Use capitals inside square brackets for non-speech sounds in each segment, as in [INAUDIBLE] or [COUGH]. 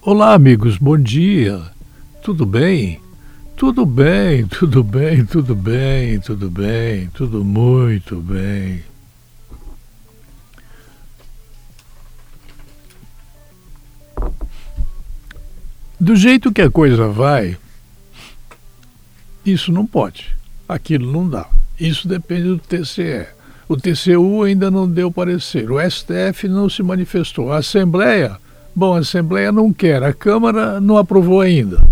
Olá, amigos, bom dia. Tudo bem? Tudo bem, [LAUGHS] tudo bem, tudo bem, tudo bem, tudo muito bem. Do jeito que a coisa vai, isso não pode, aquilo não dá. Isso depende do TCE. O TCU ainda não deu parecer, o STF não se manifestou, a Assembleia, bom, a Assembleia não quer, a Câmara não aprovou ainda.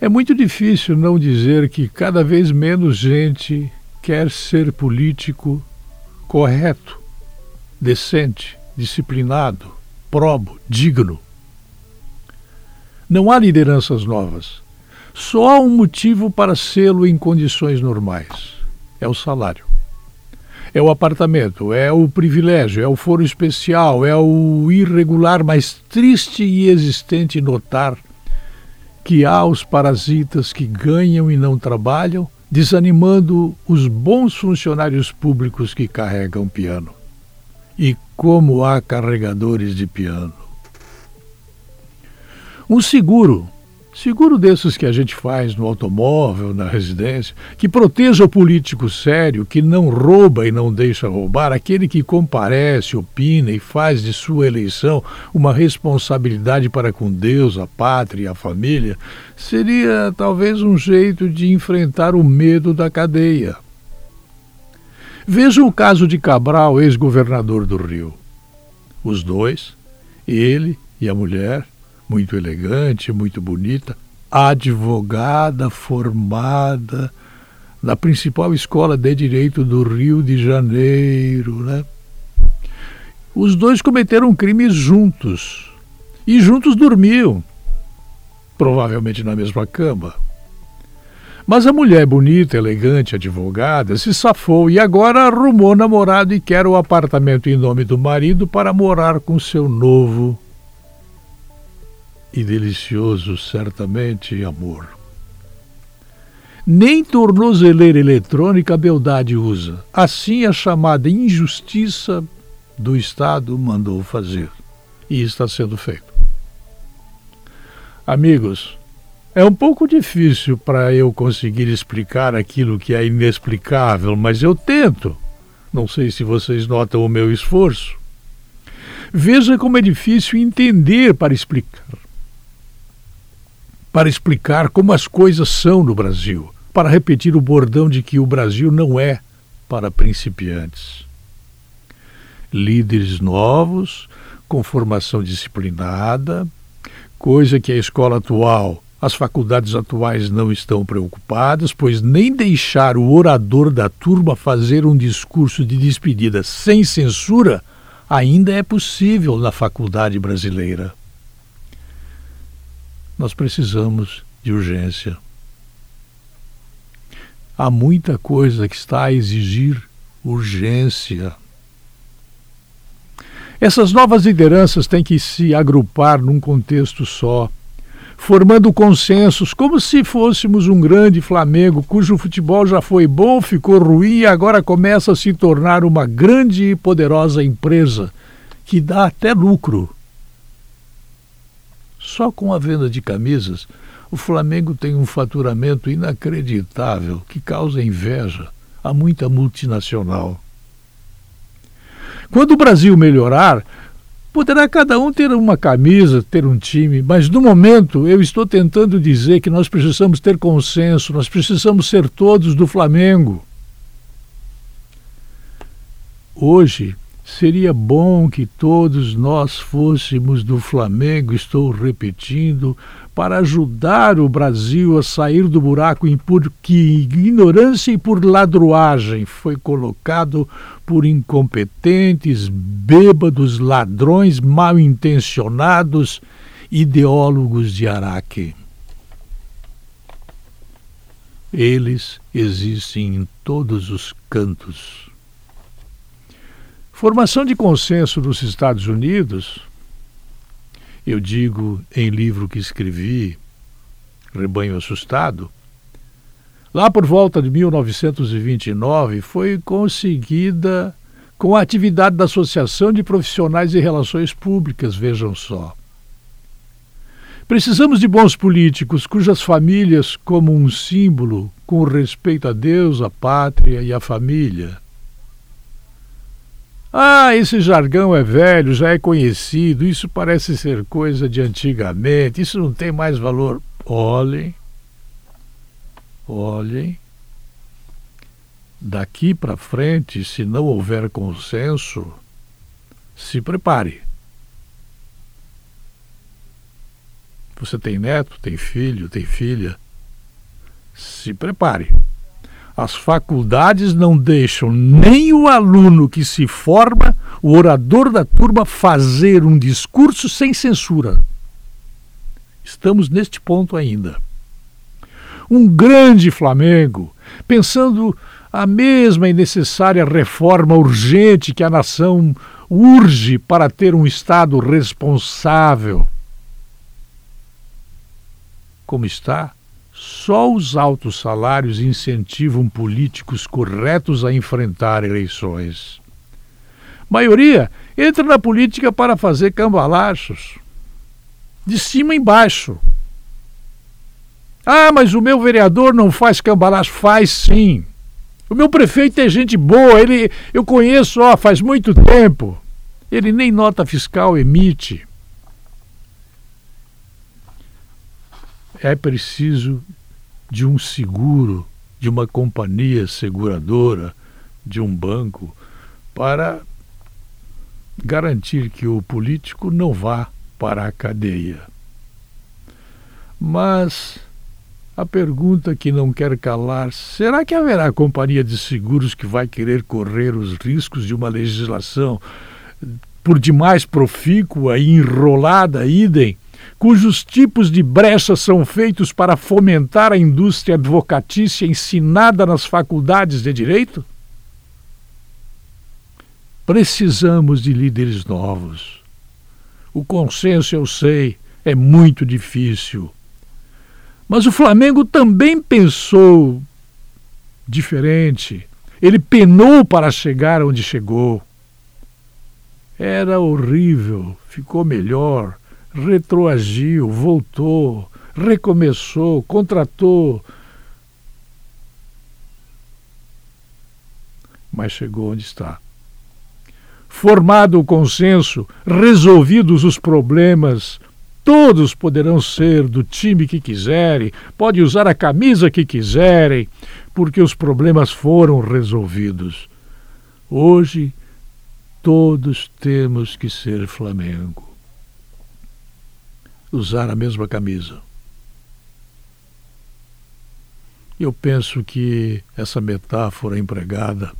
É muito difícil não dizer que cada vez menos gente quer ser político correto, decente, disciplinado, probo, digno. Não há lideranças novas. Só há um motivo para sê-lo em condições normais: é o salário. É o apartamento, é o privilégio, é o foro especial, é o irregular mais triste e existente notar que há os parasitas que ganham e não trabalham, desanimando os bons funcionários públicos que carregam piano. E como há carregadores de piano. Um seguro, seguro desses que a gente faz no automóvel, na residência, que proteja o político sério, que não rouba e não deixa roubar, aquele que comparece, opina e faz de sua eleição uma responsabilidade para com Deus, a pátria e a família, seria talvez um jeito de enfrentar o medo da cadeia. Veja o caso de Cabral, ex-governador do Rio. Os dois, ele e a mulher, muito elegante, muito bonita, advogada formada na principal escola de direito do Rio de Janeiro, né? Os dois cometeram crimes juntos e juntos dormiam, provavelmente na mesma cama. Mas a mulher bonita, elegante, advogada, se safou e agora arrumou namorado e quer o apartamento em nome do marido para morar com seu novo e delicioso, certamente, amor. Nem tornozeleira eletrônica a beldade usa. Assim a chamada injustiça do Estado mandou fazer. E está sendo feito. Amigos, é um pouco difícil para eu conseguir explicar aquilo que é inexplicável, mas eu tento. Não sei se vocês notam o meu esforço. Veja como é difícil entender para explicar para explicar como as coisas são no Brasil, para repetir o bordão de que o Brasil não é para principiantes. Líderes novos, com formação disciplinada, coisa que a escola atual, as faculdades atuais não estão preocupadas, pois nem deixar o orador da turma fazer um discurso de despedida sem censura ainda é possível na faculdade brasileira nós precisamos de urgência. Há muita coisa que está a exigir urgência. Essas novas lideranças têm que se agrupar num contexto só, formando consensos, como se fôssemos um grande Flamengo cujo futebol já foi bom, ficou ruim e agora começa a se tornar uma grande e poderosa empresa que dá até lucro. Só com a venda de camisas, o Flamengo tem um faturamento inacreditável que causa inveja a muita multinacional. Quando o Brasil melhorar, poderá cada um ter uma camisa, ter um time, mas no momento eu estou tentando dizer que nós precisamos ter consenso, nós precisamos ser todos do Flamengo. Hoje, Seria bom que todos nós fôssemos do Flamengo, estou repetindo, para ajudar o Brasil a sair do buraco em por que ignorância e por ladruagem foi colocado por incompetentes, bêbados, ladrões mal intencionados, ideólogos de Araque. Eles existem em todos os cantos Formação de consenso nos Estados Unidos, eu digo em livro que escrevi, Rebanho Assustado, lá por volta de 1929 foi conseguida com a atividade da Associação de Profissionais de Relações Públicas, vejam só. Precisamos de bons políticos cujas famílias, como um símbolo, com respeito a Deus, a pátria e a família. Ah, esse jargão é velho, já é conhecido, isso parece ser coisa de antigamente, isso não tem mais valor. Olhem, olhem, daqui para frente, se não houver consenso, se prepare. Você tem neto, tem filho, tem filha. Se prepare. As faculdades não deixam nem o aluno que se forma, o orador da turma, fazer um discurso sem censura. Estamos neste ponto ainda. Um grande Flamengo, pensando a mesma e necessária reforma urgente que a nação urge para ter um Estado responsável como está, só os altos salários incentivam políticos corretos a enfrentar eleições. Maioria entra na política para fazer cambalachos, de cima embaixo. Ah, mas o meu vereador não faz cambalacho. Faz sim. O meu prefeito é gente boa, ele eu conheço ó, faz muito tempo. Ele nem nota fiscal emite. É preciso de um seguro, de uma companhia seguradora, de um banco, para garantir que o político não vá para a cadeia. Mas a pergunta que não quer calar: será que haverá companhia de seguros que vai querer correr os riscos de uma legislação por demais profícua e enrolada, idem, cujos tipos de brechas são feitos para fomentar a indústria advocatícia ensinada nas faculdades de direito? Precisamos de líderes novos. O consenso, eu sei, é muito difícil. Mas o Flamengo também pensou diferente. Ele penou para chegar onde chegou. Era horrível, ficou melhor retroagiu, voltou, recomeçou, contratou. Mas chegou onde está. Formado o consenso, resolvidos os problemas, todos poderão ser do time que quiserem, pode usar a camisa que quiserem, porque os problemas foram resolvidos. Hoje, todos temos que ser Flamengo usar a mesma camisa. Eu penso que essa metáfora empregada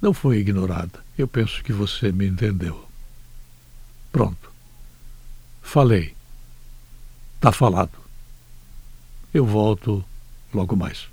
não foi ignorada. Eu penso que você me entendeu. Pronto. Falei. Está falado. Eu volto logo mais.